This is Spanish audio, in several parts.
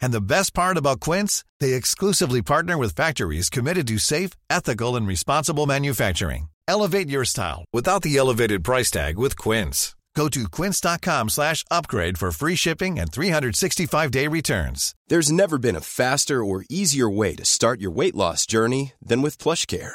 And the best part about Quince, they exclusively partner with factories committed to safe, ethical, and responsible manufacturing. Elevate your style without the elevated price tag with Quince. Go to quince.com slash upgrade for free shipping and 365-day returns. There's never been a faster or easier way to start your weight loss journey than with PlushCare.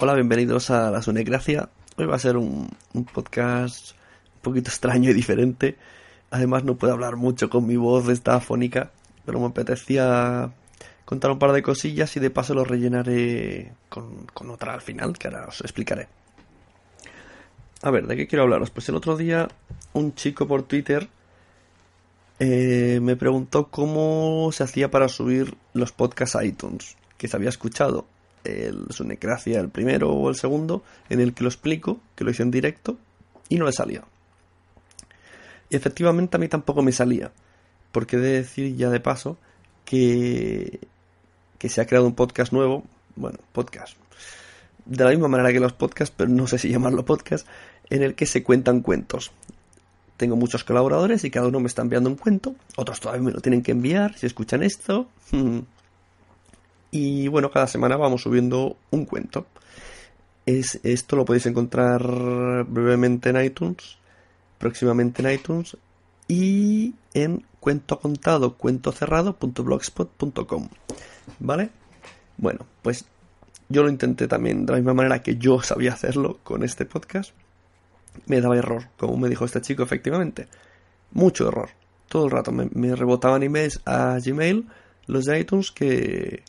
Hola, bienvenidos a La Sunecracia. Hoy va a ser un, podcast un poquito extraño y diferente. Además no puedo hablar mucho con mi voz, esta afónica, pero me apetecía contar un par de cosillas y de paso lo rellenaré con, con otra al final, que ahora os explicaré. A ver, ¿de qué quiero hablaros? Pues el otro día un chico por Twitter eh, me preguntó cómo se hacía para subir los podcasts a iTunes, que se había escuchado el Sunecracia, el primero o el segundo, en el que lo explico, que lo hice en directo, y no le salía. Y efectivamente a mí tampoco me salía, porque he de decir ya de paso que, que se ha creado un podcast nuevo, bueno, podcast, de la misma manera que los podcasts, pero no sé si llamarlo podcast, en el que se cuentan cuentos. Tengo muchos colaboradores y cada uno me está enviando un cuento, otros todavía me lo tienen que enviar si escuchan esto. Y bueno, cada semana vamos subiendo un cuento. Es, esto lo podéis encontrar brevemente en iTunes, próximamente en iTunes y en cuento contado, cuento cerrado.blogspot.com. ¿Vale? Bueno, pues yo lo intenté también de la misma manera que yo sabía hacerlo con este podcast. Me daba error, como me dijo este chico, efectivamente. Mucho error. Todo el rato me, me rebotaban emails a Gmail, los de iTunes, que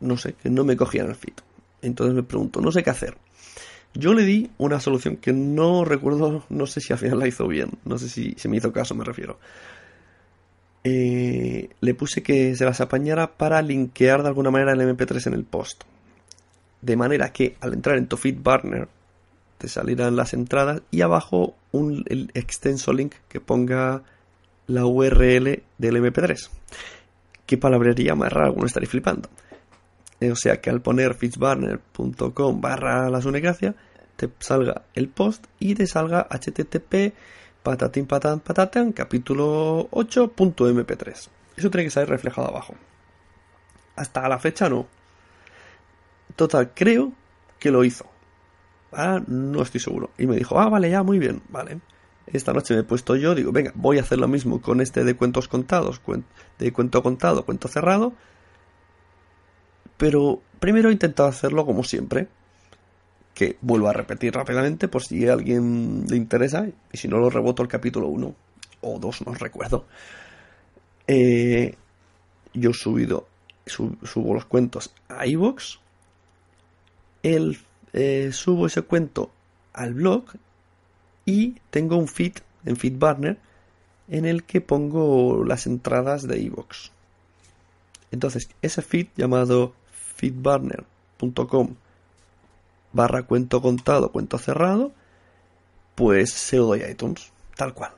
no sé, que no me cogían el feed. Entonces me pregunto, no sé qué hacer. Yo le di una solución que no recuerdo, no sé si al final la hizo bien, no sé si se me hizo caso, me refiero. Eh, le puse que se las apañara para linkear de alguna manera el MP3 en el post. De manera que al entrar en tu feed te salirán las entradas y abajo un extenso link que ponga la URL del MP3. ¿Qué palabrería más rara? Alguno estaría flipando. O sea que al poner fitzbarner.com barra la sunegracia te salga el post y te salga http patatín patán patatán capítulo 8.mp3. Eso tiene que salir reflejado abajo. Hasta la fecha no. Total, creo que lo hizo. Ah, no estoy seguro. Y me dijo, ah, vale, ya, muy bien, vale. Esta noche me he puesto yo, digo, venga, voy a hacer lo mismo con este de cuentos contados, de cuento contado, cuento cerrado pero primero he intentado hacerlo como siempre. Que vuelvo a repetir rápidamente por si a alguien le interesa. Y si no, lo reboto el capítulo 1 o 2, no recuerdo. Eh, yo he subido, subo los cuentos a iVoox. El eh, subo ese cuento al blog y tengo un feed en FeedBurner en el que pongo las entradas de iVoox. Entonces, ese feed llamado feedburner.com barra cuento contado, cuento cerrado, pues se lo doy a iTunes, tal cual.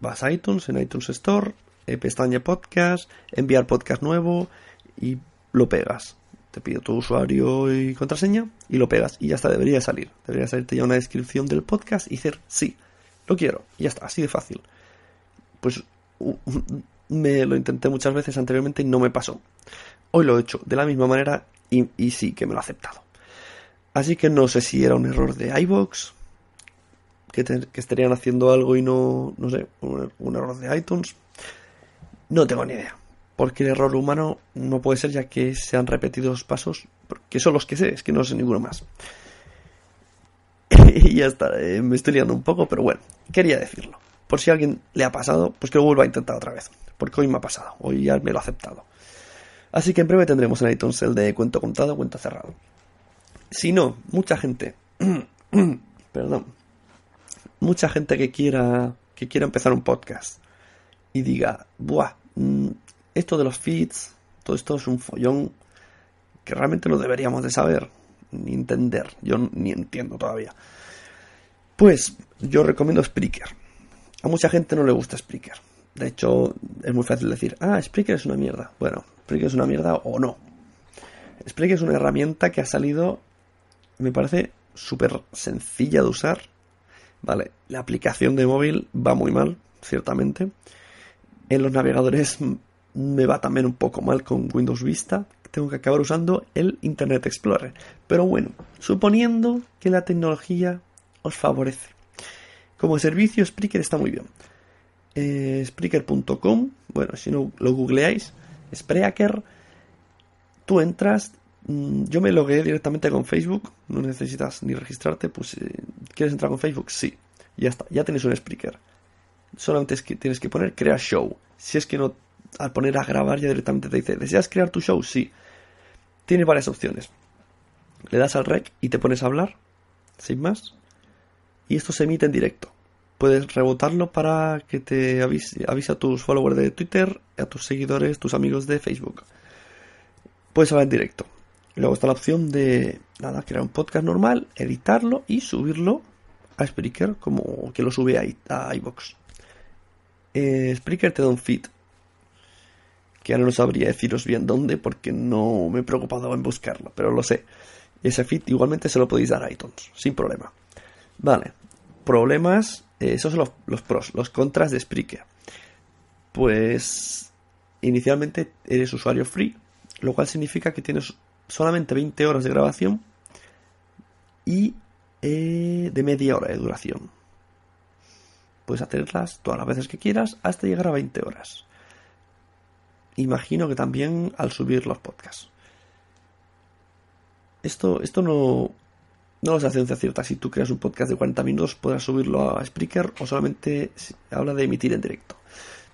Vas a iTunes, en iTunes Store, eh, pestaña podcast, enviar podcast nuevo y lo pegas. Te pido tu usuario y contraseña y lo pegas y ya está, debería salir. Debería salirte ya una descripción del podcast y decir, sí, lo quiero. Y ya está, así de fácil. Pues me lo intenté muchas veces anteriormente y no me pasó. Hoy lo he hecho de la misma manera y, sí que me lo ha aceptado. Así que no sé si era un error de iBox, que, estarían haciendo algo y no, no sé, un, error de iTunes. No tengo ni idea. Porque el error humano no puede ser ya que se han repetido los pasos, que son los que sé, es que no sé ninguno más. y ya está, eh, me estoy liando un poco, pero bueno, quería decirlo. Por si a alguien le ha pasado, pues que lo vuelva a intentar otra vez. Porque hoy me ha pasado, hoy ya me lo ha aceptado. Así que en breve tendremos en iTunes el de cuento contado, cuento cerrado. Si no, mucha gente, perdón, mucha gente que quiera, que quiera empezar un podcast y diga, buah, mm, esto de los feeds, todo esto es un follón que realmente no deberíamos de saber ni entender. Yo ni entiendo todavía. Pues yo recomiendo Spreaker. A mucha gente no le gusta Spreaker. De hecho, es muy fácil decir, ah, Spreaker es una mierda. Bueno, Spreaker es una mierda o no. Spreaker es una herramienta que ha salido, me parece súper sencilla de usar. Vale, la aplicación de móvil va muy mal, ciertamente. En los navegadores me va también un poco mal con Windows Vista. Tengo que acabar usando el Internet Explorer. Pero bueno, suponiendo que la tecnología os favorece. Como servicio, Spreaker está muy bien. Eh, Spreaker.com, bueno, si no lo googleáis, Spreaker, tú entras, mm, yo me logué directamente con Facebook, no necesitas ni registrarte, pues eh, ¿quieres entrar con Facebook? Sí, ya está, ya tienes un Spreaker. Solamente es que tienes que poner crear show. Si es que no, al poner a grabar ya directamente te dice, ¿deseas crear tu show? Sí. Tienes varias opciones. Le das al rec y te pones a hablar, sin más. Y esto se emite en directo puedes rebotarlo para que te avise, a tus followers de Twitter, a tus seguidores, tus amigos de Facebook. Puedes hablar en directo. luego está la opción de nada, crear un podcast normal, editarlo y subirlo a Spreaker como que lo sube a, a iBox. Eh, Spreaker te da un feed. Que ahora no sabría deciros bien dónde porque no me he preocupado en buscarlo, pero lo sé. Ese feed igualmente se lo podéis dar a iTunes, sin problema. Vale. Problemas esos son los, pros, los contras de Spreaker. Pues inicialmente eres usuario free, lo cual significa que tienes solamente 20 horas de grabación y eh, de media hora de duración. Puedes hacerlas todas las veces que quieras hasta llegar a 20 horas. Imagino que también al subir los podcasts. Esto, esto no, no lo sé a ciencia cierta. Si tú creas un podcast de 40 minutos, podrás subirlo a Spreaker o solamente habla de emitir en directo.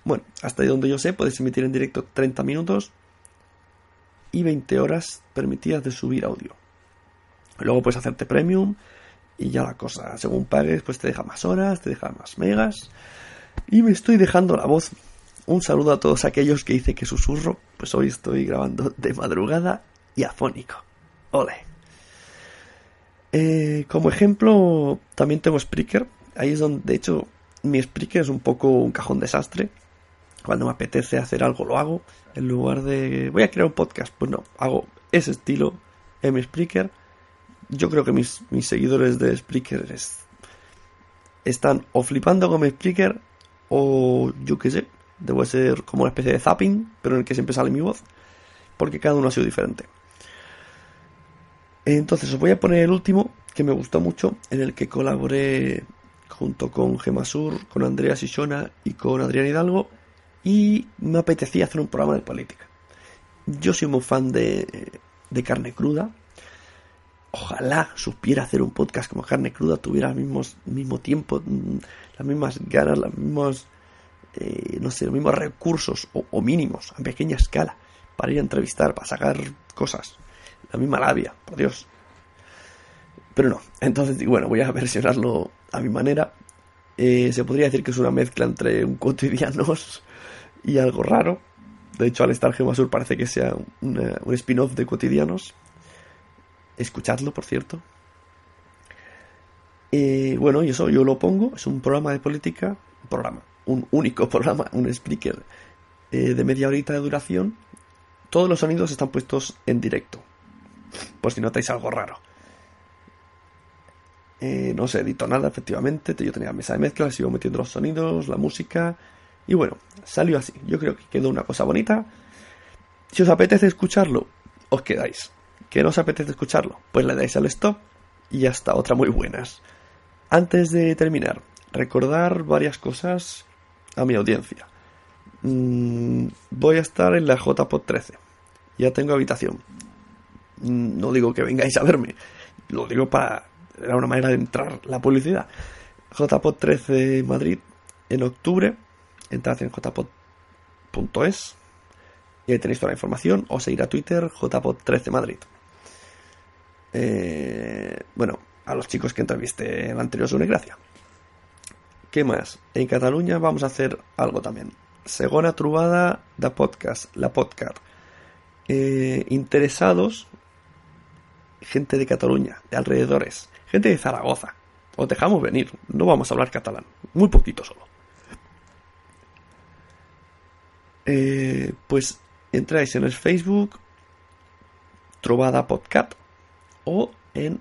Bueno, hasta donde yo sé, puedes emitir en directo 30 minutos y 20 horas permitidas de subir audio. Luego puedes hacerte premium y ya la cosa, según pagues, pues te deja más horas, te deja más megas. Y me estoy dejando la voz. Un saludo a todos aquellos que dice que susurro, pues hoy estoy grabando de madrugada y afónico. Ole. Eh, como ejemplo, también tengo Spreaker. Ahí es donde, de hecho, mi Spreaker es un poco un cajón desastre. Cuando me apetece hacer algo, lo hago. En lugar de, voy a crear un podcast, pues no, hago ese estilo en mi Spreaker. Yo creo que mis, seguidores de Spreaker están o flipando con mi Spreaker o yo qué sé, debo ser como una especie de zapping, pero en el que siempre sale mi voz, porque cada uno ha sido diferente. Entonces os voy a poner el último que me gustó mucho, en el que colaboré junto con Gemasur, con Andrea Sisona y con Adrián Hidalgo, y me apetecía hacer un programa de política. Yo soy muy fan de, de carne cruda. Ojalá supiera hacer un podcast como carne cruda, tuviera el mismo, mismo tiempo, mm, las mismas ganas, los mismos, eh, no sé, los mismos recursos o, o mínimos a pequeña escala para ir a entrevistar, para sacar cosas la misma labia, por Dios. Pero no, entonces, bueno, voy a versionarlo a mi manera. Eh, se podría decir que es una mezcla entre un cotidianos y algo raro. De hecho, al estar Gemasur parece que sea un spin-off de cotidianos. Escuchadlo, por cierto. Eh, bueno, y eso yo lo pongo. Es un programa de política. Un programa. Un único programa. Un speaker eh, de media horita de duración. Todos los sonidos están puestos en directo. Por si notáis algo raro. Eh, no se editó nada, efectivamente. Yo tenía mesa de mezcla, sigo metiendo los sonidos, la música. Y bueno, salió así. Yo creo que quedó una cosa bonita. Si os apetece escucharlo, os quedáis. ¿Que no os apetece escucharlo? Pues le dais al stop y hasta otra muy buenas. Antes de terminar, recordar varias cosas a mi audiencia. Mm, voy a estar en la JPod 13. Ya tengo habitación. No digo que vengáis a verme, lo digo para. Era una manera de entrar la publicidad. JPod 13 Madrid en octubre. Entrad en jpod.es y ahí tenéis toda la información. O seguir a Twitter JPod 13 Madrid. Eh, bueno, a los chicos que entrevisté en la anterior Gracia. ¿Qué más? En Cataluña vamos a hacer algo también. Segona trubada da podcast, la podcast. Eh, interesados, gente de Cataluña, de alrededores, gente de Zaragoza. Os dejamos venir, no vamos a hablar catalán, muy poquito solo. Eh, pues entráis en el Facebook Trovada Podcast o en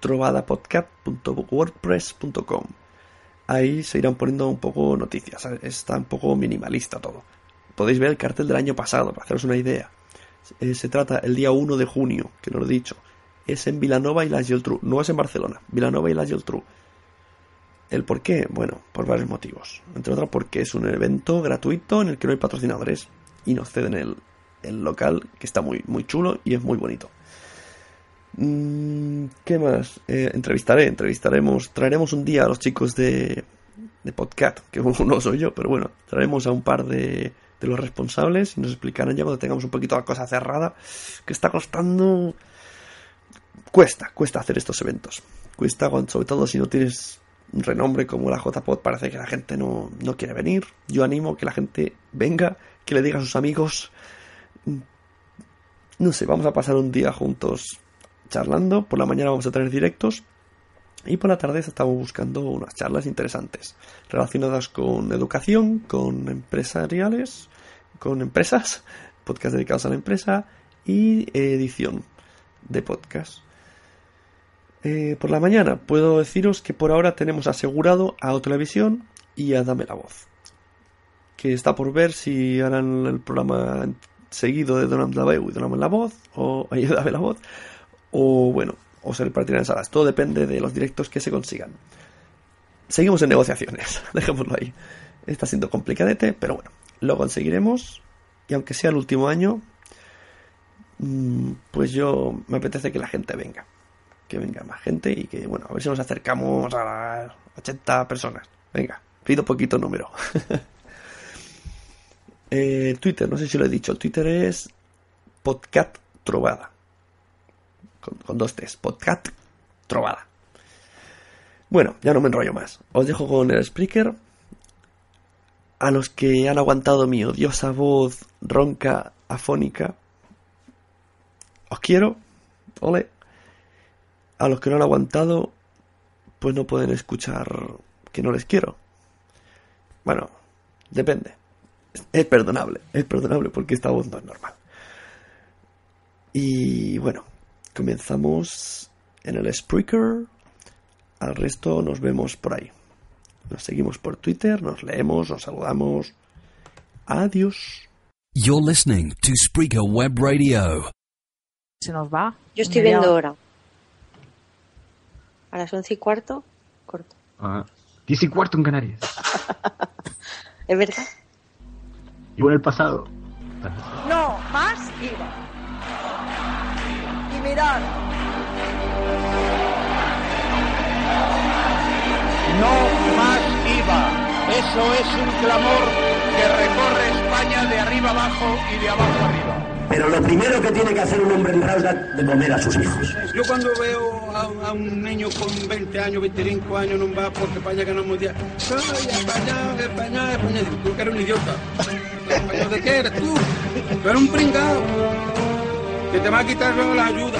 trovadapodcast.wordpress.com. Ahí se irán poniendo un poco noticias, está un poco minimalista todo. Podéis ver el cartel del año pasado para haceros una idea. Eh, se trata el día 1 de junio, que lo he dicho. Es en Vilanova y la Geltrú, no es en Barcelona, Vilanova y la Geltrú. ¿El por qué? Bueno, por varios motivos. Entre otros porque es un evento gratuito en el que no hay patrocinadores y nos ceden el, el local, que está muy, muy chulo y es muy bonito. Mm, ¿Qué más? Eh, entrevistaré, entrevistaremos, traeremos un día a los chicos de, de podcast, que no soy yo, pero bueno, traeremos a un par de, de los responsables y nos explicarán ya cuando tengamos un poquito la cosa cerrada, que está costando... Cuesta, cuesta hacer estos eventos. Cuesta, sobre todo si no tienes un renombre como la JPod, parece que la gente no, no quiere venir. Yo animo que la gente venga, que le diga a sus amigos. No sé, vamos a pasar un día juntos charlando. Por la mañana vamos a tener directos. Y por la tarde estamos buscando unas charlas interesantes relacionadas con educación, con empresariales, con empresas, podcast dedicados a la empresa y edición de podcast. Eh, por la mañana puedo deciros que por ahora tenemos asegurado a Televisión y a Dame la Voz. Que está por ver si harán el programa seguido de Donald la y Donald la Voz, o Dame la Voz, o bueno, o se repartirán salas. Todo depende de los directos que se consigan. Seguimos en negociaciones, dejémoslo ahí. Está siendo complicadete, pero bueno, lo conseguiremos. Y aunque sea el último año, mm, pues yo me apetece que la gente venga. Que venga más gente y que, bueno, a ver si nos acercamos a las 80 personas. Venga, pido poquito número. eh, Twitter, no sé si lo he dicho. Twitter es podcast trovada con, dos T's, podcast trovada. Bueno, ya no me enrollo más. Os dejo con el speaker. A los que han aguantado mi odiosa voz ronca, afónica, os quiero. Ole. A los que no han aguantado, pues no pueden escuchar que no les quiero. Bueno, depende. Es perdonable, es perdonable porque esta voz no es normal. Y bueno, comenzamos en el Spreaker. Al resto nos vemos por ahí. Nos seguimos por Twitter, nos leemos, nos saludamos. Adiós. You're listening to Spreaker Web Radio. Se nos va. Yo estoy viendo ahora. A las once y cuarto, corto. Ah, diez y cuarto en Canarias. ¿Es verdad? Y en el pasado. Mirar. No más IVA. Eso es un clamor que recorre España de arriba abajo y de abajo arriba. Pero lo primero que tiene que hacer un hombre honrado es dar de comer a sus hijos. Yo cuando veo a, a un niño con 20 años, 25 años, no va porque España el mundial. Ay, España, España, España. Digo, tú que eres un idiota. ¿Español de qué eres tú? Tú eres un pringao. Que te va a quitar luego la ayuda.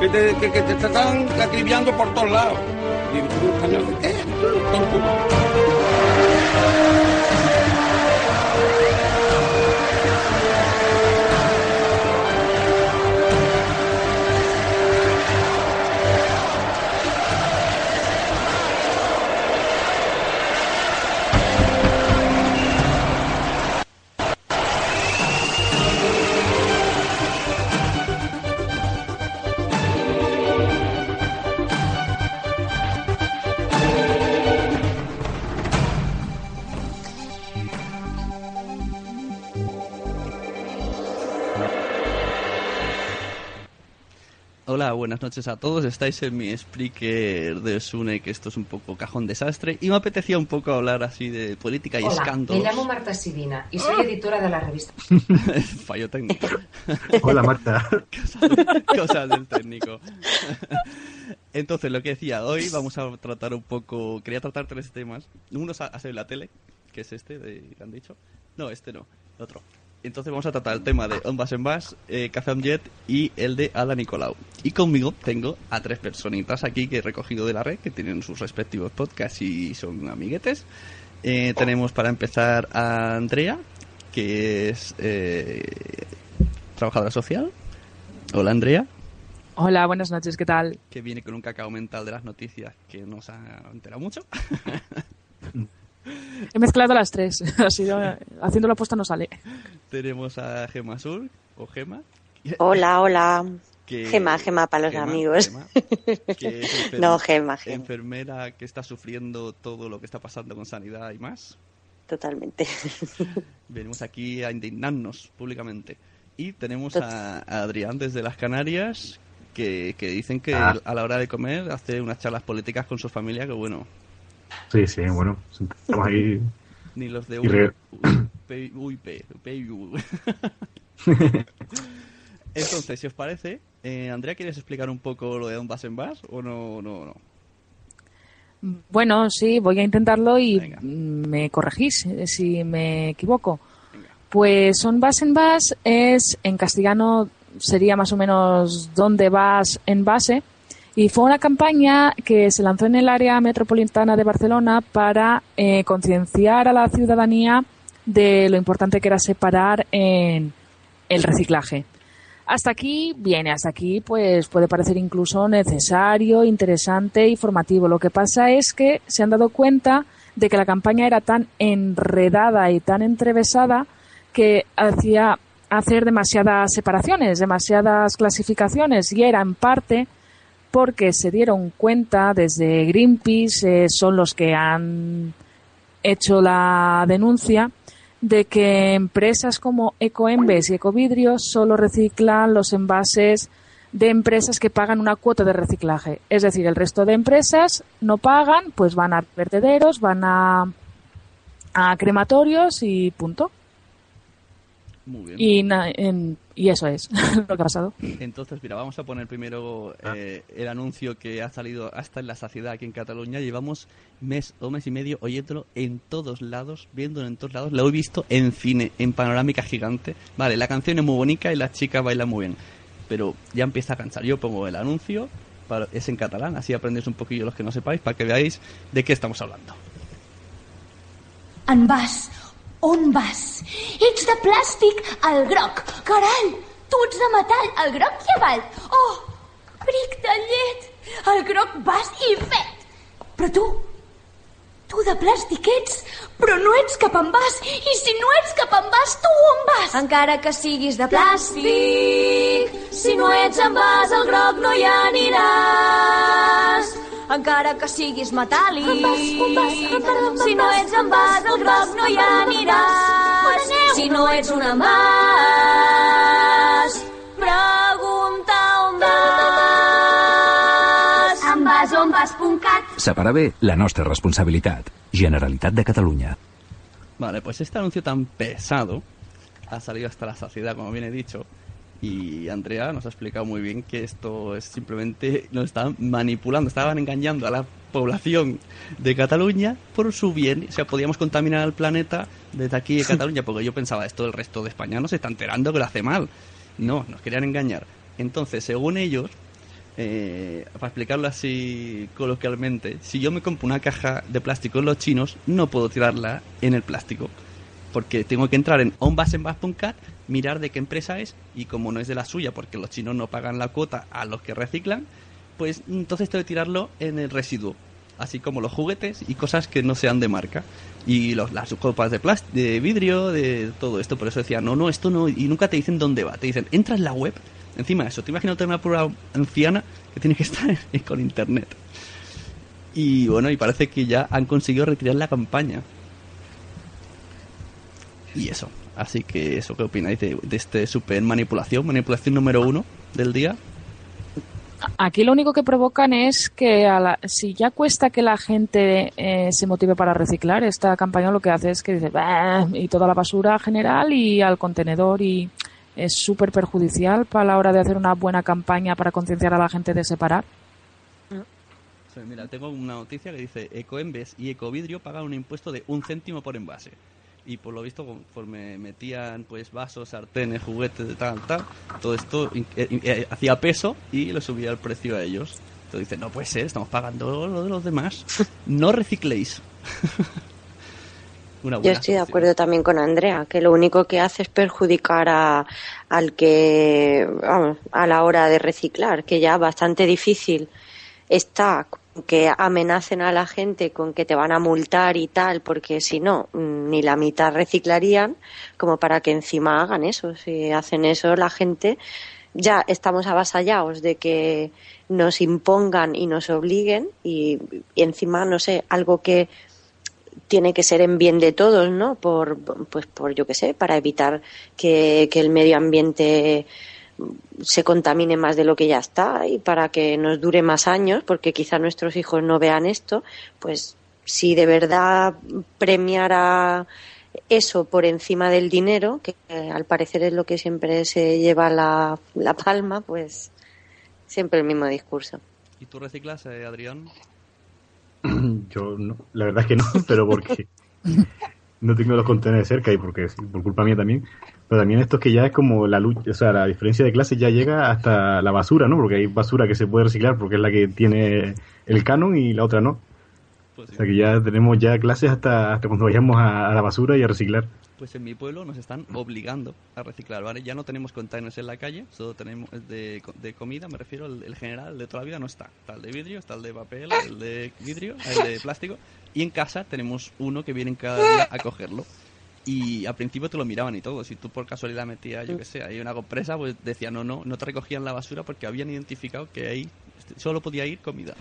Que te, que, te están acribillando por todos lados. Hola, buenas noches a todos. Estáis en mi Spreaker de Sune, que esto es un poco cajón desastre. Y me apetecía un poco hablar así de política y Hola, escándalos. me llamo Marta Sibina y soy editora de la revista. Fallo técnico. Hola, Marta. Cosas, cosas del técnico. Entonces, lo que decía, hoy vamos a tratar un poco. Quería tratar tres temas. Uno ha sido la tele, que es este, de, que han dicho. No, este no, otro. Entonces vamos a tratar el tema de On en Bus, eh, Café Jet y el de Ada Nicolau. Y conmigo tengo a tres personitas aquí que he recogido de la red, que tienen sus respectivos podcasts y son amiguetes. Eh, tenemos para empezar a Andrea, que es eh, trabajadora social. Hola Andrea. Hola, buenas noches, ¿qué tal? Que viene con un cacao mental de las noticias que nos ha enterado mucho. He mezclado las tres, así haciendo la apuesta no sale. Tenemos a Gema Sur, o Gema. Hola, hola. Que- Gema, Gema para los Gema, amigos. Gema, que es No, Gema, Gema. Enfermera que está sufriendo todo lo que está pasando con sanidad y más. Totalmente. Venimos aquí a indignarnos públicamente. Y tenemos a, a Adrián desde las Canarias, que, que dicen que Ah. a la hora de comer hace unas charlas políticas con su familia que bueno, Sí, sí, bueno, estamos ahí. ni los de UIP. Entonces, si os parece, eh, Andrea, ¿quieres explicar un poco lo de Bas en Bas o no? no, no? Bueno, sí, voy a intentarlo y me corregís eh, si me equivoco. Pues son vas en vas es en castellano sería más o menos dónde vas en base y fue una campaña que se lanzó en el área metropolitana de Barcelona para eh, concienciar a la ciudadanía de lo importante que era separar en el reciclaje. Hasta aquí, bien, hasta aquí pues puede parecer incluso necesario, interesante y formativo. Lo que pasa es que se han dado cuenta de que la campaña era tan enredada y tan entrevesada que hacía hacer demasiadas separaciones, demasiadas clasificaciones y era en parte porque se dieron cuenta desde Greenpeace, eh, son los que han hecho la denuncia, de que empresas como Ecoembes y Ecovidrio solo reciclan los envases de empresas que pagan una cuota de reciclaje. Es decir, el resto de empresas no pagan, pues van a vertederos, van a crematorios y punto. Muy bien. Y, na- en- y eso es lo que ha pasado. Entonces, mira, vamos a poner primero eh, el anuncio que ha salido hasta en la saciedad aquí en Cataluña. Llevamos mes o mes y medio oyéndolo en todos lados, viéndolo en todos lados. Lo he visto en cine, en panorámica gigante. Vale, la canción es muy bonita y las chicas bailan muy bien. Pero ya empieza a cansar. Yo pongo el anuncio, para- es en catalán, así aprendéis un poquillo los que no sepáis, para que veáis de qué estamos hablando. En vas? On vas? Ets de plàstic, el groc. Caral, tu ets de metall, el groc i avall. Oh, bric de llet, el groc vas i fet. Però tu, tu de plàstic ets, però no ets cap en vas. I si no ets cap en vas, tu on vas? Encara que siguis de plàstic, si no ets en vas, el groc no hi aniràs. Encara que siguis metàl·lic, si no ets en vas, el groc no hi aniràs. Si no ets un envàs, pregunta on vas. Envasombas.cat Separar bé la nostra responsabilitat. Generalitat de Catalunya. Vale, pues este anuncio tan pesado ha salido hasta la saciedad, como bien he dicho, Y Andrea nos ha explicado muy bien que esto es simplemente nos estaban manipulando, estaban engañando a la población de Cataluña por su bien. O sea, podíamos contaminar al planeta desde aquí de Cataluña, porque yo pensaba, esto el resto de España no se está enterando que lo hace mal. No, nos querían engañar. Entonces, según ellos, eh, para explicarlo así coloquialmente, si yo me compro una caja de plástico en los chinos, no puedo tirarla en el plástico. Porque tengo que entrar en onbasenbas.cat, mirar de qué empresa es, y como no es de la suya, porque los chinos no pagan la cuota a los que reciclan, pues entonces tengo que tirarlo en el residuo. Así como los juguetes y cosas que no sean de marca. Y los, las copas de, de vidrio, de todo esto. Por eso decía, no, no, esto no. Y nunca te dicen dónde va. Te dicen, entra en la web. Encima de eso, te imaginas una prueba anciana que tiene que estar con internet. Y bueno, y parece que ya han conseguido retirar la campaña. Y eso. Así que eso, ¿qué opináis de, de este super manipulación? Manipulación número uno del día. Aquí lo único que provocan es que a la- si ya cuesta que la gente eh, se motive para reciclar, esta campaña lo que hace es que dice "Bah", y toda la basura general y al contenedor y es súper perjudicial para la hora de hacer una buena campaña para concienciar a la gente de separar. Mira, tengo una noticia que dice Ecoembes y Ecovidrio pagan un impuesto de un céntimo por envase. Y por lo visto, conforme metían pues vasos, sartenes, juguetes, de tal, tal, todo esto eh, eh, hacía peso y le subía el precio a ellos. Entonces dice, no puede ser, estamos pagando lo de los demás. No recicléis. una Yo estoy de acuerdo también con Andrea, que lo único que hace es perjudicar a, al que, vamos, a la hora de reciclar, que ya bastante difícil está que amenacen a la gente con que te van a multar y tal, porque si no, mm, ni la mitad reciclarían, como para que encima hagan eso. Si hacen eso, la gente ya estamos avasallados de que nos impongan y nos obliguen y, encima, no sé, algo que tiene que ser en bien de todos, ¿no? Por, pues por, yo qué sé, para evitar que el medio ambiente se contamine más de lo que ya está y para que nos dure más años, porque quizá nuestros hijos no vean esto, pues si de verdad premiara eso por encima del dinero, que al parecer es lo que siempre se lleva la, la palma, pues siempre el mismo discurso. ¿Y tú reciclas, eh, Adrián? Yo no, la verdad es que no, pero porque no tengo los contenedores cerca y porque por culpa mía también. Pero también esto es que ya es como la lucha, o sea, la diferencia de clases ya llega hasta la basura, ¿no? Porque hay basura que se puede reciclar porque es la que tiene el canon y la otra no. Pues O sea que ya tenemos ya clases hasta, hasta cuando vayamos a, a la basura y a reciclar. Pues en mi pueblo nos están obligando a reciclar, ¿vale? Ya no tenemos containers en la calle, solo tenemos de, de comida, me refiero, el, el general, el de toda la vida no está. Está el de vidrio, está el de papel, el de vidrio, el de plástico. Y en casa tenemos uno que viene cada día a cogerlo. Y al principio te lo miraban y todo. Si tú por casualidad metías, yo que sé, ahí una compresa, pues decían no, no, no te recogían la basura porque habían identificado que ahí solo podía ir comida.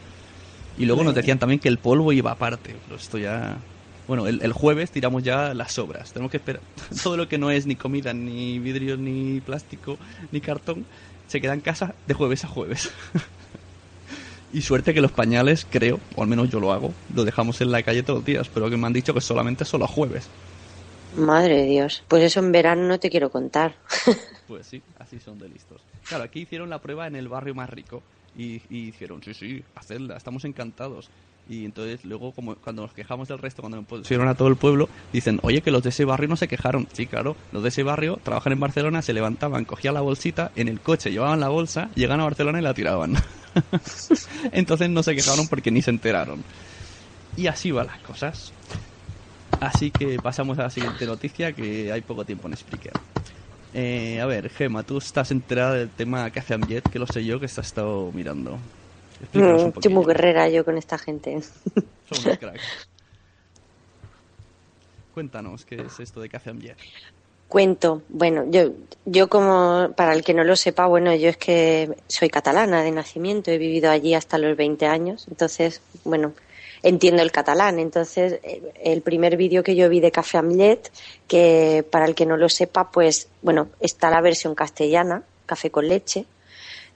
Y luego nos decían también que el polvo iba aparte. Pero esto ya. Bueno, el, el jueves tiramos ya las sobras. Tenemos que esperar. Todo lo que no es ni comida, ni vidrio, ni plástico, ni cartón, se queda en casa de jueves a jueves. y suerte que los pañales, creo, o al menos yo lo hago, lo dejamos en la calle todos los días. Pero que me han dicho que solamente solo a jueves. Madre de Dios, pues eso en verano no te quiero contar. Pues sí, así son de listos. Claro, aquí hicieron la prueba en el barrio más rico. Y, y dijeron, sí, sí, hacedla, estamos encantados. Y entonces luego, como cuando nos quejamos del resto, cuando nos pusieron a todo el pueblo, dicen, oye, que los de ese barrio no se quejaron. Sí, claro, los de ese barrio trabajan en Barcelona, se levantaban, cogían la bolsita, en el coche llevaban la bolsa, llegan a Barcelona y la tiraban. entonces no se quejaron porque ni se enteraron. Y así van las cosas. Así que pasamos a la siguiente noticia, que hay poco tiempo en Spreaker. Eh, a ver, Gema, tú estás enterada del tema hace Amjet, que lo sé yo, que se ha estado mirando. Explícanos un Mm, Estoy muy guerrera yo con esta gente. Son unos cracks. Cuéntanos, ¿qué es esto de hace Amjet? Cuento, bueno, yo, yo como, para el que no lo sepa, bueno, yo es que soy catalana de nacimiento, he vivido allí hasta los 20 años, entonces, bueno, entiendo el catalán. Entonces, el primer vídeo que yo vi de Café Amlet, que para el que no lo sepa, pues, bueno, está la versión castellana, Café con leche,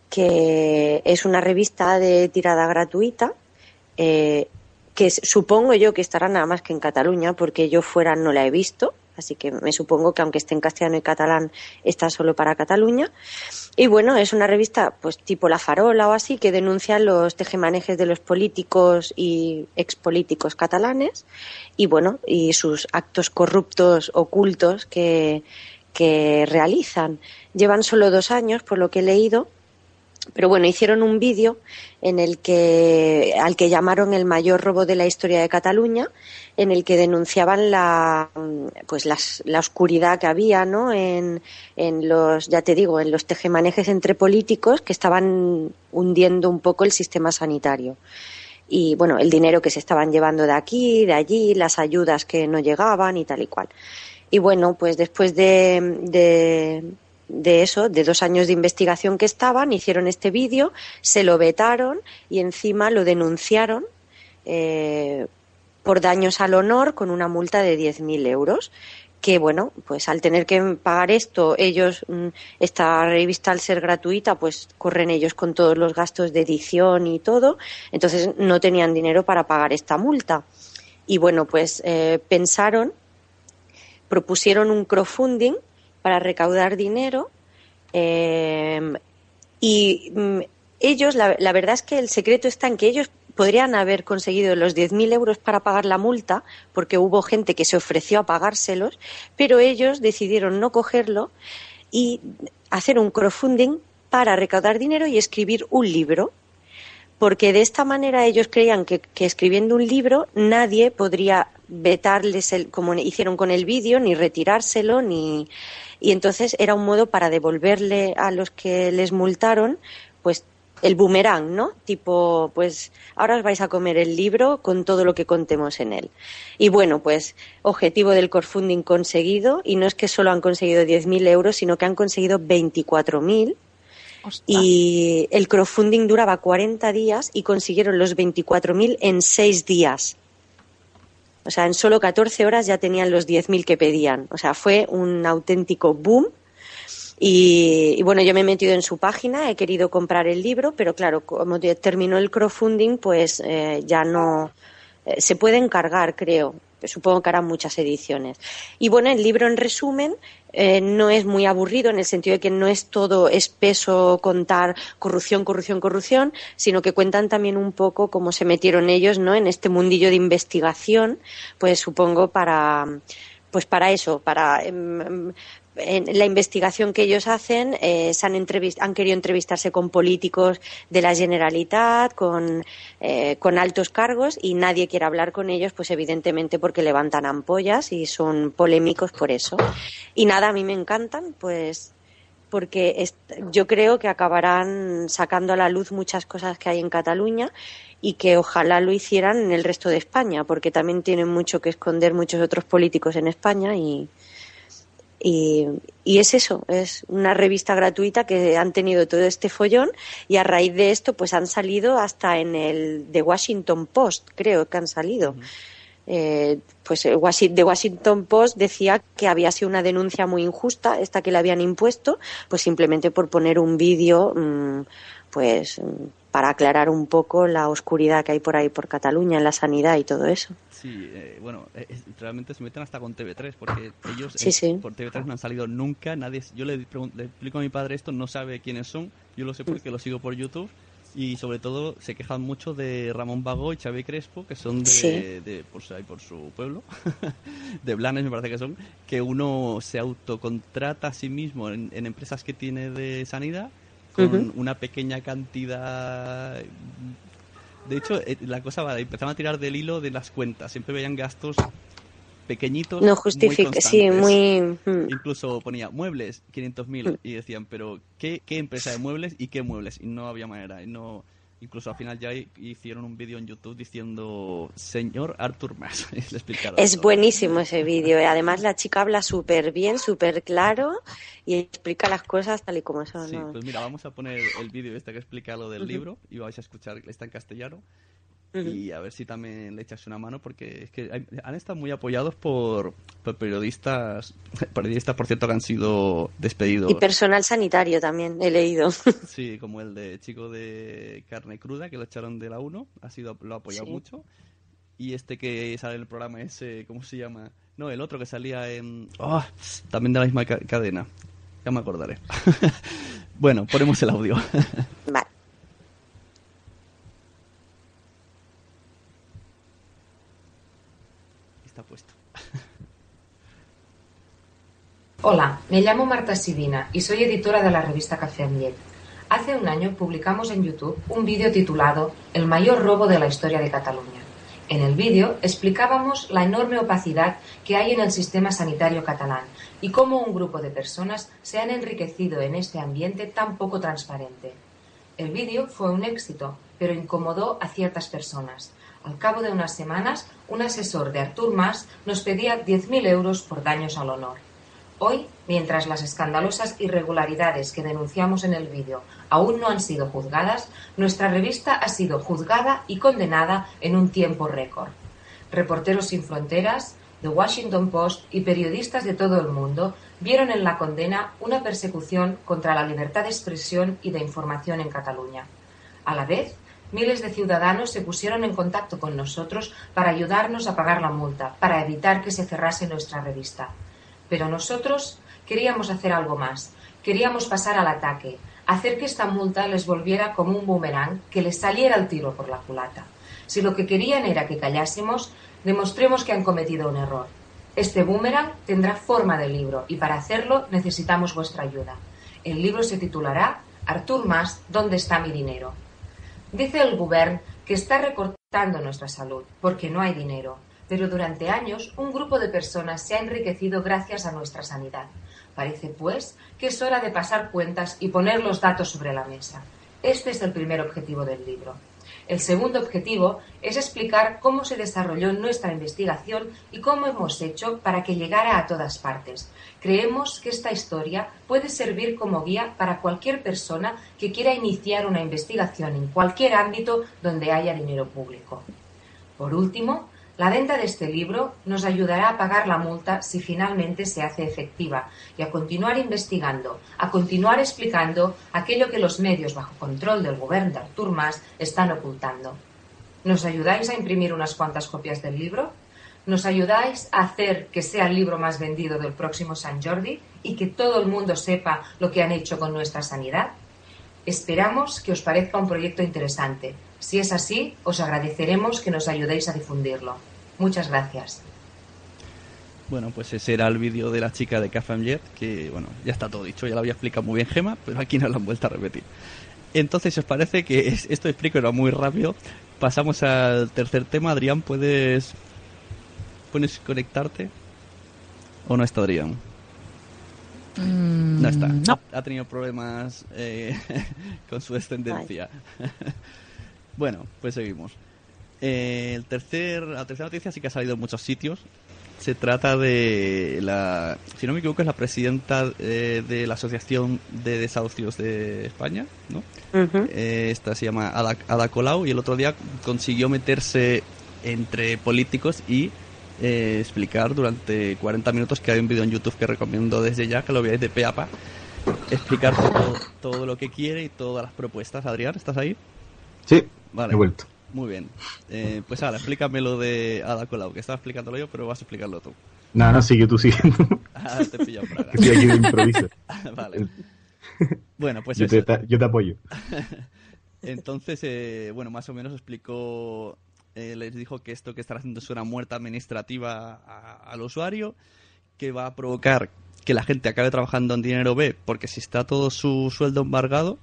que es una revista de tirada gratuita, eh, que supongo yo que estará nada más que en Cataluña, porque yo fuera no la he visto, así que me supongo que aunque esté en castellano y catalán, está solo para Cataluña. Y bueno, es una revista pues tipo La Farola o así, que denuncia los tejemanejes de los políticos y expolíticos catalanes y bueno, y sus actos corruptos ocultos que, que realizan. Llevan solo dos años, por lo que he leído, pero bueno, hicieron un vídeo en el que, al que llamaron el mayor robo de la historia de Cataluña, en el que denunciaban la, pues la oscuridad que había, ¿no? En, en los, ya te digo, en los tejemanejes entre políticos que estaban hundiendo un poco el sistema sanitario. Y bueno, el dinero que se estaban llevando de aquí, de allí, las ayudas que no llegaban y tal y cual. Y bueno, pues después de, de de eso, de dos años de investigación que estaban, hicieron este vídeo, se lo vetaron y encima lo denunciaron eh, por daños al honor con una multa de 10.000 euros. Que bueno, pues al tener que pagar esto, ellos, mm, esta revista al ser gratuita, pues corren ellos con todos los gastos de edición y todo, entonces no tenían dinero para pagar esta multa. Y bueno, pues eh, pensaron, propusieron un crowdfunding para recaudar dinero eh, y mm, ellos, la, verdad es que el secreto está en que ellos podrían haber conseguido los 10.000 euros para pagar la multa, porque hubo gente que se ofreció a pagárselos, pero ellos decidieron no cogerlo y hacer un crowdfunding para recaudar dinero y escribir un libro porque de esta manera ellos creían que, que, escribiendo un libro nadie podría vetarles el, como hicieron con el vídeo, ni retirárselo, ni y entonces era un modo para devolverle a los que les multaron, pues el boomerang, ¿no? Tipo, pues ahora os vais a comer el libro con todo lo que contemos en él. Y bueno, pues objetivo del crowdfunding conseguido, y no es que solo han conseguido 10.000 euros, sino que han conseguido 24.000. Y el crowdfunding duraba 40 días y consiguieron los 24.000 en 6 días. O sea, en solo 14 horas ya tenían los 10.000 que pedían. O sea, fue un auténtico boom. Y, bueno, yo me he metido en su página, he querido comprar el libro, pero claro, como terminó el crowdfunding, pues eh, ya no eh, se puede encargar, creo. Supongo que harán muchas ediciones. Y bueno, el libro en resumen eh, no es muy aburrido en el sentido de que no es todo espeso contar corrupción, corrupción, corrupción, sino que cuentan también un poco cómo se metieron ellos, ¿no? En este mundillo de investigación, pues supongo para pues para eso, para eh, en la investigación que ellos hacen, eh, se han, han, querido entrevistarse con políticos de la Generalitat, con, eh, con, altos cargos, y nadie quiere hablar con ellos, pues evidentemente porque levantan ampollas y son polémicos por eso. Y nada, a mí me encantan, pues porque yo creo que acabarán sacando a la luz muchas cosas que hay en Cataluña y que ojalá lo hicieran en el resto de España, porque también tienen mucho que esconder muchos otros políticos en España y, y, y, es eso, es una revista gratuita que han tenido todo este follón y a raíz de esto pues han salido hasta en el The Washington Post, creo que han salido. Uh -huh. eh, pues The Washington Post decía que había sido una denuncia muy injusta, esta que le habían impuesto, pues simplemente por poner un vídeo, mmm, pues para aclarar un poco la oscuridad que hay por ahí por Cataluña en la sanidad y todo eso. Sí, eh, bueno, es, realmente se meten hasta con TV3 porque ellos sí, sí. por TV3 no han salido nunca, nadie, yo le, le, explico a mi padre esto, no sabe quiénes son, yo lo sé porque lo sigo por YouTube y sobre todo se quejan mucho de Ramón Vago y Xavi Crespo, que son de, sí. de, por, por, su pueblo, de Blanes me parece que son, que uno se autocontrata a sí mismo en, en empresas que tiene de sanidad con uh -huh. una pequeña cantidad. De hecho, eh, la cosa va, empezaron a tirar del hilo de las cuentas. Siempre veían gastos pequeñitos. No justifica, sí, muy. Incluso ponía muebles, 500.000, mm. y decían, pero ¿qué, ¿qué, empresa de muebles y qué muebles? Y no había manera. Y no, incluso al final ya hicieron un vídeo en YouTube diciendo señor Arthur Mas. es todo. buenísimo ese vídeo. ¿eh? Además la chica habla súper bien, súper claro y explica las cosas tal y como son. Sí, ¿no? pues mira, vamos a poner el vídeo este que explica lo del uh -huh. libro y vais a escuchar, está en castellano. Uh -huh. Y a ver si también le echas una mano, porque es que hay, han estado muy apoyados por, por, periodistas, periodistas, por cierto, que han sido despedidos. Y personal sanitario también, he leído. Sí, como el de chico de carne cruda, que lo echaron de la 1, ha sido, lo ha apoyado sí. mucho. Y este que sale en el programa ese, ¿cómo se llama? No, el otro que salía en... oh, también de la misma ca- cadena. Ya me acordaré. bueno, ponemos el audio. Vale. Está puesto. Hola, me llamo Marta Sibina y soy editora de la revista Café Amiet. Hace un año publicamos en YouTube un vídeo titulado El mayor robo de la historia de Cataluña. En el vídeo explicábamos la enorme opacidad que hay en el sistema sanitario catalán y cómo un grupo de personas se han enriquecido en este ambiente tan poco transparente. El vídeo fue un éxito, pero incomodó a ciertas personas. Al cabo de unas semanas, un asesor de Artur Mas nos pedía 10.000 euros por daños al honor. Hoy, mientras las escandalosas irregularidades que denunciamos en el vídeo aún no han sido juzgadas, nuestra revista ha sido juzgada y condenada en un tiempo récord. Reporteros sin Fronteras, The Washington Post y periodistas de todo el mundo vieron en la condena una persecución contra la libertad de expresión y de información en Cataluña. A la vez, miles de ciudadanos se pusieron en contacto con nosotros para ayudarnos a pagar la multa, para evitar que se cerrase nuestra revista. Pero nosotros queríamos hacer algo más. Queríamos pasar al ataque, hacer que esta multa les volviera como un boomerang, que les saliera el tiro por la culata. Si lo que querían era que callásemos, demostremos que han cometido un error. Este boomerang tendrá forma de libro y para hacerlo necesitamos vuestra ayuda. El libro se titulará Artur Mas, ¿dónde está mi dinero? Dice el Govern que está recortando nuestra salud porque no hay dinero, pero durante años un grupo de personas se ha enriquecido gracias a nuestra sanidad. Parece, pues, que es hora de pasar cuentas y poner los datos sobre la mesa. Este es el primer objetivo del libro. El segundo objetivo es explicar cómo se desarrolló nuestra investigación y cómo hemos hecho para que llegara a todas partes. Creemos que esta historia puede servir como guía para cualquier persona que quiera iniciar una investigación en cualquier ámbito donde haya dinero público. Por último, la venta de este libro nos ayudará a pagar la multa si finalmente se hace efectiva y a continuar investigando, a continuar explicando aquello que los medios bajo control del gobierno de Artur Mas están ocultando. ¿Nos ayudáis a imprimir unas cuantas copias del libro? ¿Nos ayudáis a hacer que sea el libro más vendido del próximo San Jordi y que todo el mundo sepa lo que han hecho con nuestra sanidad? Esperamos que os parezca un proyecto interesante. Si es así, os agradeceremos que nos ayudéis a difundirlo. Muchas gracias. Bueno, pues ese era el vídeo de la chica de Café Jet, que bueno, ya está todo dicho, ya lo había explicado muy bien Gema, pero aquí nos lo han vuelto a repetir. Entonces, si os parece que es- esto explico era muy rápido, pasamos al tercer tema. Adrián, ¿puedes, ¿puedes conectarte? ¿O no está Adrián? Mm, No está. no. Ha tenido problemas eh, con su descendencia. bueno, pues seguimos. Eh, el tercer, la tercera noticia sí que ha salido en muchos sitios. Se trata de la, si no me equivoco, es la presidenta eh, de la Asociación de Desahucios de España, ¿no? Eh, esta se llama Ada, Ada Colau y el otro día consiguió meterse entre políticos y eh, explicar durante 40 minutos que hay un vídeo en YouTube que recomiendo desde ya que lo veáis de pe a pa explicar todo, todo lo que quiere y todas las propuestas. Adrián, ¿estás ahí? Sí, Vale. he vuelto. Muy bien. Eh, pues ahora, explícame lo de Ada Colau, que estaba explicándolo yo, pero vas a explicarlo tú. Nada, no, sigue tú siguiendo. Ah, te he pillado. Estoy aquí de improviso. vale. Bueno, pues yo, eso. te, yo te apoyo. Entonces, eh, bueno, más o menos explicó, eh, les dijo que esto que están haciendo es una muerte administrativa a- al usuario, que va a provocar que la gente acabe trabajando en dinero B, porque si está todo su sueldo embargado,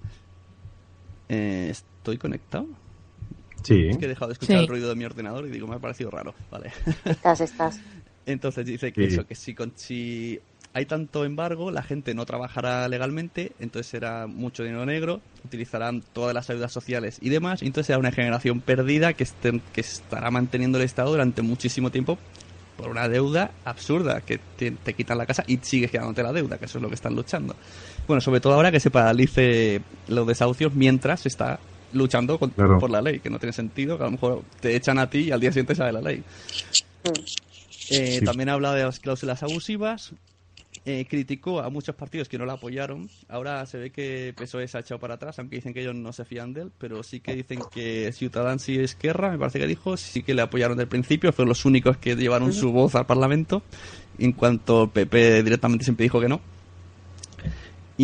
eh, ¿estoy conectado? Sí. Es que he dejado de escuchar Sí. el ruido de mi ordenador y digo, me ha parecido raro. Vale. Estás, estás. Entonces dice que Sí. eso, que si, con- si hay tanto embargo, la gente no trabajará legalmente, entonces será mucho dinero negro, utilizarán todas las ayudas sociales y demás, y entonces será una generación perdida que, estén- que estará manteniendo el Estado durante muchísimo tiempo por una deuda absurda, que te, te quitan la casa y sigues quedándote la deuda, que eso es lo que están luchando. Bueno, sobre todo ahora que se paralice los desahucios mientras se está luchando con- Claro. por la ley, que no tiene sentido, que a lo mejor te echan a ti y al día siguiente sale la ley. Eh, Sí. También habla de las cláusulas abusivas eh, criticó a muchos partidos que no la apoyaron. Ahora se ve que PSOE se ha echado para atrás, aunque dicen que ellos no se fían de él, pero sí que dicen que Ciudadanos y Esquerra, me parece que dijo, sí que le apoyaron desde el principio, fueron los únicos que llevaron su voz al Parlamento, en cuanto PP directamente siempre dijo que no.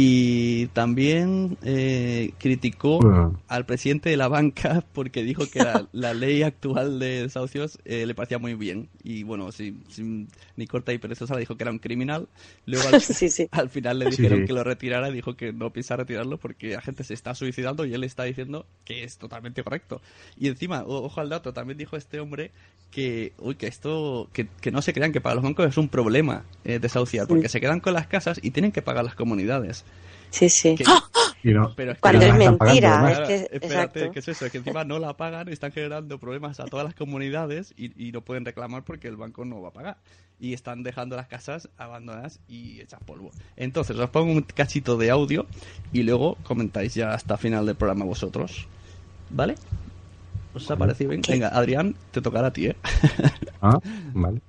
Y también eh, criticó Bueno. al presidente de la banca porque dijo que la, la ley actual de desahucios eh, le parecía muy bien. Y bueno, sin, sin- ni corta y perezosa le dijo que era un criminal. Luego al, al final le dijeron sí. que lo retirara y dijo que no piensa retirarlo porque la gente se está suicidando y él está diciendo que es totalmente correcto. Y encima, o- ojo al dato, también dijo este hombre que, uy, que esto, que, que no se crean que para los bancos es un problema eh, desahuciar, porque se quedan con las casas y tienen que pagar las comunidades. Sí, sí. Que- Y no- pero es Cuando que es mentira, pagando, es ¿no? que- Espérate, exacto. que es eso, es que encima no la pagan, están generando problemas a todas las comunidades y, y no pueden reclamar porque el banco no va a pagar. Y están dejando las casas abandonadas y hechas polvo. Entonces, os pongo un cachito de audio y luego comentáis ya hasta final del programa vosotros. ¿Vale? ¿Os ha parecido bien? Venga, Adrián, te tocará a ti, ¿eh? Ah, vale.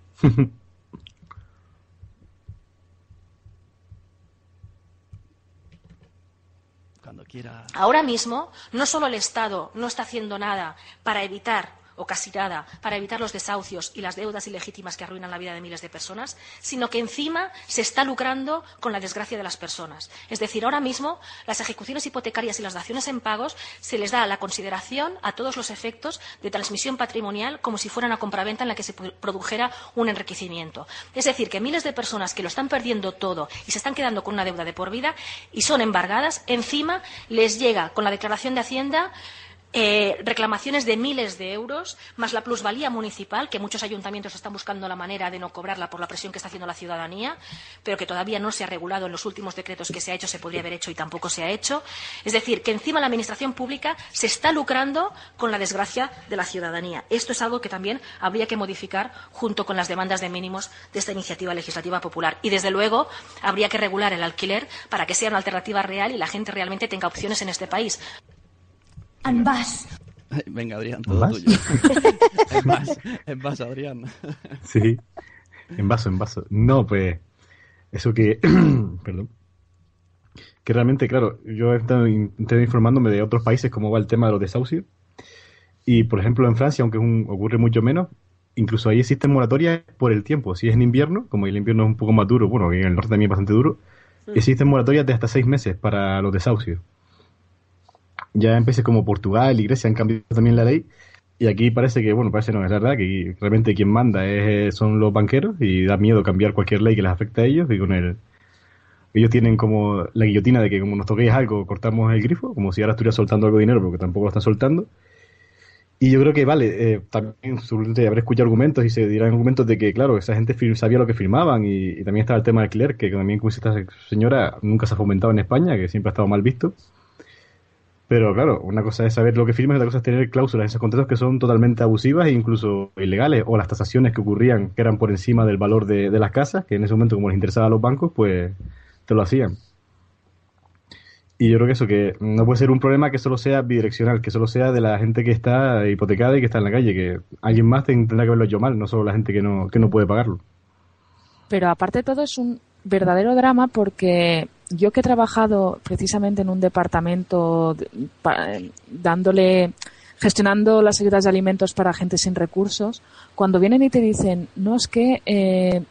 Cuando quiera. Ahora mismo, no solo el Estado no está haciendo nada para evitar o casi nada para evitar los desahucios y las deudas ilegítimas que arruinan la vida de miles de personas, sino que encima se está lucrando con la desgracia de las personas. Es decir, ahora mismo las ejecuciones hipotecarias y las daciones en pagos se les da la consideración a todos los efectos de transmisión patrimonial como si fuera una compraventa en la que se produjera un enriquecimiento. Es decir, que miles de personas que lo están perdiendo todo y se están quedando con una deuda de por vida y son embargadas, encima les llega con la declaración de Hacienda eh, reclamaciones de miles de euros, más la plusvalía municipal, que muchos ayuntamientos están buscando la manera de no cobrarla por la presión que está haciendo la ciudadanía, pero que todavía no se ha regulado en los últimos decretos que se ha hecho, se podría haber hecho y tampoco se ha hecho. Es decir, que encima la administración pública se está lucrando con la desgracia de la ciudadanía. Esto es algo que también habría que modificar junto con las demandas de mínimos de esta iniciativa legislativa popular. Y, desde luego, habría que regular el alquiler para que sea una alternativa real y la gente realmente tenga opciones en este país. En vas. Venga, Adrián, todo ¿Vas? tuyo. en vas, en vas, Adrián. Sí. En vaso, en vaso. No, pues. Eso que. perdón. Que realmente, claro, yo he estado, in- he estado informándome de otros países cómo va el tema de los desahucios. Y, por ejemplo, en Francia, aunque es un- ocurre mucho menos, incluso ahí existen moratorias por el tiempo. Si es en invierno, como el invierno es un poco más duro, bueno, en el norte también es bastante duro, existen moratorias de hasta seis meses para los desahucios. Ya en países como Portugal y Grecia han cambiado también la ley. Y aquí parece que, bueno, parece no, es verdad que realmente quien manda es, son los banqueros y da miedo cambiar cualquier ley que les afecte a ellos y con el... Ellos tienen como la guillotina de que como nos toquéis algo, cortamos el grifo, como si ahora estuviera soltando algo de dinero, porque tampoco lo están soltando. Y yo creo que, vale, eh, también seguramente habré escuchado argumentos y se dirán argumentos de que, claro, esa gente sabía lo que firmaban y, y también estaba el tema del alquiler, que también, como dice esta señora, nunca se ha fomentado en España, que siempre ha estado mal visto. Pero claro, una cosa es saber lo que firmas y otra cosa es tener cláusulas en esos contratos que son totalmente abusivas e incluso ilegales, o las tasaciones que ocurrían que eran por encima del valor de, de las casas, que en ese momento, como les interesaba a los bancos, pues te lo hacían. Y yo creo que eso, que no puede ser un problema que solo sea bidireccional, que solo sea de la gente que está hipotecada y que está en la calle, que alguien más ten- tendrá que verlo yo mal, no solo la gente que no, que no puede pagarlo. Pero aparte de todo es un verdadero drama porque yo que he trabajado precisamente en un departamento de- pa- dándole gestionando las ayudas de alimentos para gente sin recursos, cuando vienen y te dicen, no es que eh,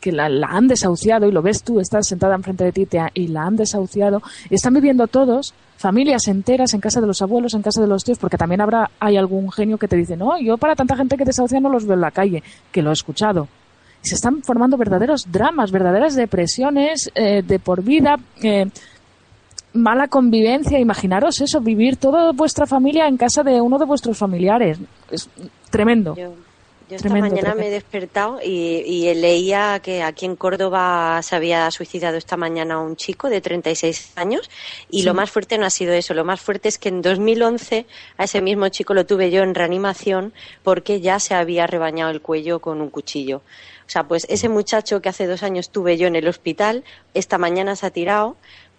que la, han desahuciado y lo ves tú, estás sentada enfrente de ti te y la han desahuciado, y están viviendo todos, familias enteras en casa de los abuelos, en casa de los tíos, porque también habrá, hay algún genio que te dice, no, yo para tanta gente que desahucia no los veo en la calle, que lo he escuchado. Y se están formando verdaderos dramas, verdaderas depresiones eh, de por vida, eh, mala convivencia. Imaginaros eso, vivir toda vuestra familia en casa de uno de vuestros familiares. Es tremendo. Yo, yo esta Tremendo, mañana me he despertado y, y leía que aquí en Córdoba se había suicidado esta mañana un chico de 36 años y Sí. lo más fuerte no ha sido eso, lo más fuerte es que en 2011 a ese mismo chico lo tuve yo en reanimación porque ya se había rebañado el cuello con un cuchillo. O sea, pues ese muchacho que hace dos años tuve yo en el hospital, esta mañana se ha tirado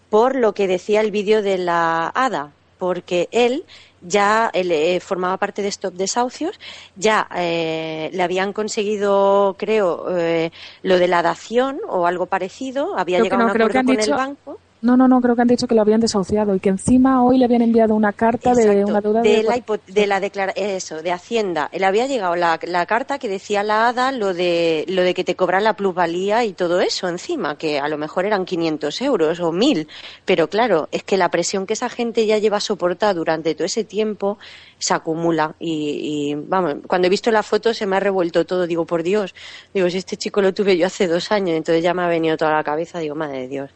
por lo que decía el vídeo de la hada, porque él ya él, eh, formaba parte de Stop Desahucios, ya eh, le habían conseguido, creo, eh, lo de la dación o algo parecido, había Creo llegado a un acuerdo con dicho- el banco. No, no, no, creo que han dicho que lo habían desahuciado y que encima hoy le habían enviado una carta de una deuda de de... la, hipo- de la declara- eso, de Hacienda. Le había llegado la, la carta que decía la ADA lo de, lo de que te cobran la plusvalía y todo eso encima, que a lo mejor eran 500 euros o 1000. Pero claro, es que la presión que esa gente ya lleva soportada durante todo ese tiempo se acumula. Y, y, vamos, cuando he visto la foto se me ha revuelto todo. Digo, por Dios, digo, si este chico lo tuve yo hace dos años, entonces ya me ha venido toda la cabeza. Digo, madre de Dios,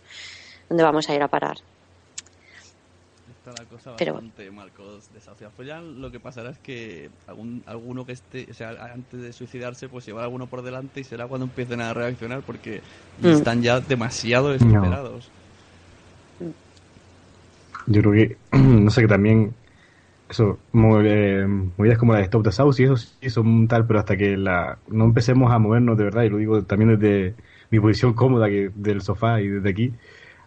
¿dónde vamos a ir a parar? Está la cosa Pero bastante mal con los desahuciados. Pues ya lo que pasará es que algún, alguno que esté, o sea, antes de suicidarse, pues llevar alguno por delante y será cuando empiecen a reaccionar porque Mm. están ya demasiado desesperados. Yo creo que, no sé, que también, eso, eh, movidas como la de Stop the South y eso sí son tal, pero hasta que la no empecemos a movernos de verdad, y lo digo también desde mi posición cómoda que del sofá y desde aquí,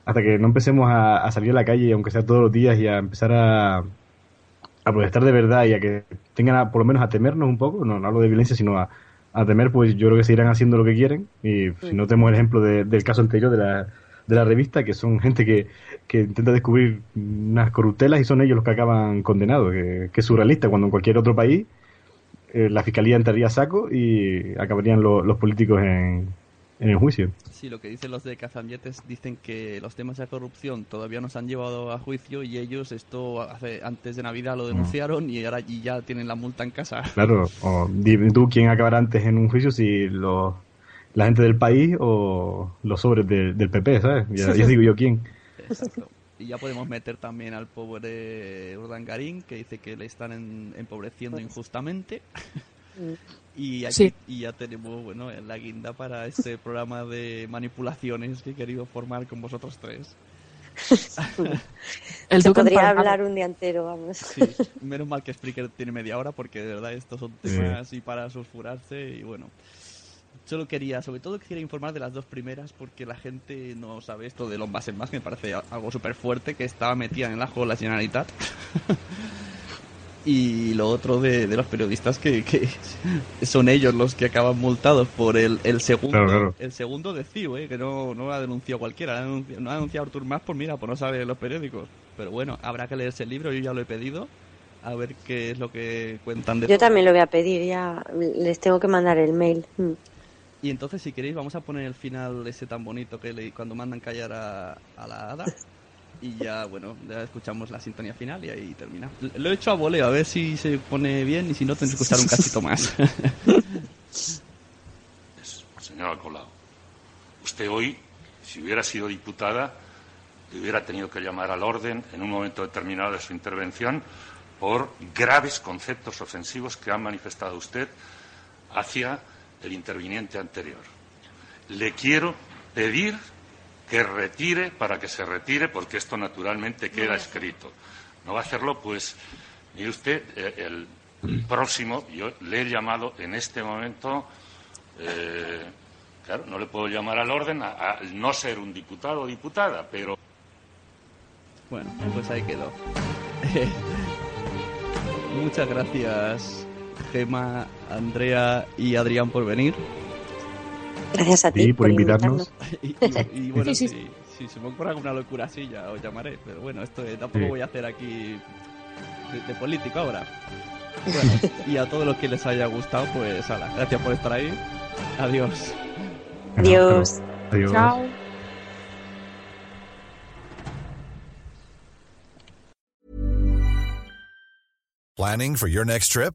hasta que no empecemos a, a salir a la calle, aunque sea todos los días, y a empezar a, a protestar de verdad y a que tengan a- por lo menos a temernos un poco, no, no hablo de violencia, sino a, a temer, pues yo creo que seguirán haciendo lo que quieren. Y si no tenemos el ejemplo de- del caso anterior de la, de la revista, que son gente que, que intenta descubrir unas corruptelas y son ellos los que acaban condenados, que, que es surrealista, cuando en cualquier otro país eh, la fiscalía entraría a saco y acabarían lo- los políticos en, en el juicio. Sí, lo que dicen los de Cazamietes dicen que los temas de corrupción todavía no se han llevado a juicio y ellos esto hace antes de Navidad lo denunciaron y ahora y ya tienen la multa en casa. Claro, o dime tú quién acabará antes en un juicio, si los, la gente del país o los sobres de- del PP, ¿sabes? Ya, ya digo yo quién. Exacto. Y ya podemos meter también al pobre Urdangarín, que dice que le están en- empobreciendo injustamente. Y aquí Sí. y ya tenemos bueno la guinda para este programa de manipulaciones que he querido formar con vosotros tres. El Se podría hablar un día entero, vamos. Sí, menos mal que Spreaker tiene media hora porque de verdad estos son temas así para sulfurarse y bueno. Solo quería, sobre todo quería informar de las dos primeras porque la gente no sabe esto de Lombas en más, que me parece algo súper fuerte, que estaba metida en el ajo la Generalitat. y lo otro de, de los periodistas que, que son ellos los que acaban multados por el, el segundo Claro, claro. el segundo de CIO, eh, que no, no lo ha denunciado cualquiera, lo ha denunciado, no ha denunciado Artur Mas por mira, por no saber los periódicos. Pero bueno, habrá que leerse el libro, yo ya lo he pedido, a ver qué es lo que cuentan de Yo todo. también lo voy a pedir, ya les tengo que mandar el mail. Mm. Y entonces, si queréis, vamos a poner el final ese tan bonito que le, cuando mandan callar a, a la hada. Y ya, bueno, ya escuchamos la sintonía final y ahí termina. Lo he hecho a voleo, a ver si se pone bien y si no, tendré que escuchar un cachito más. Señora Colau, usted hoy, si hubiera sido diputada, le hubiera tenido que llamar al orden en un momento determinado de su intervención por graves conceptos ofensivos que ha manifestado usted hacia el interviniente anterior. Le quiero pedir que retire para que se retire, porque esto naturalmente queda escrito. No va a hacerlo, pues, mire usted, eh, el, próximo, yo le he llamado en este momento, eh, claro, no le puedo llamar al orden a- al no ser un diputado o diputada, pero Bueno, pues ahí quedó. Muchas gracias, Gema, Andrea y Adrián por venir. Gracias a ti Sí, por invitarnos. Y, y- y bueno, Sí, si, sí. si se me ocurre alguna locura así, ya os llamaré. Pero bueno, esto eh, tampoco Sí. voy a hacer aquí de, de político ahora. Bueno, y a todos los que les haya gustado, pues ala, gracias por estar ahí. Adiós. Adiós. Adiós. Chao. Planning for your next trip?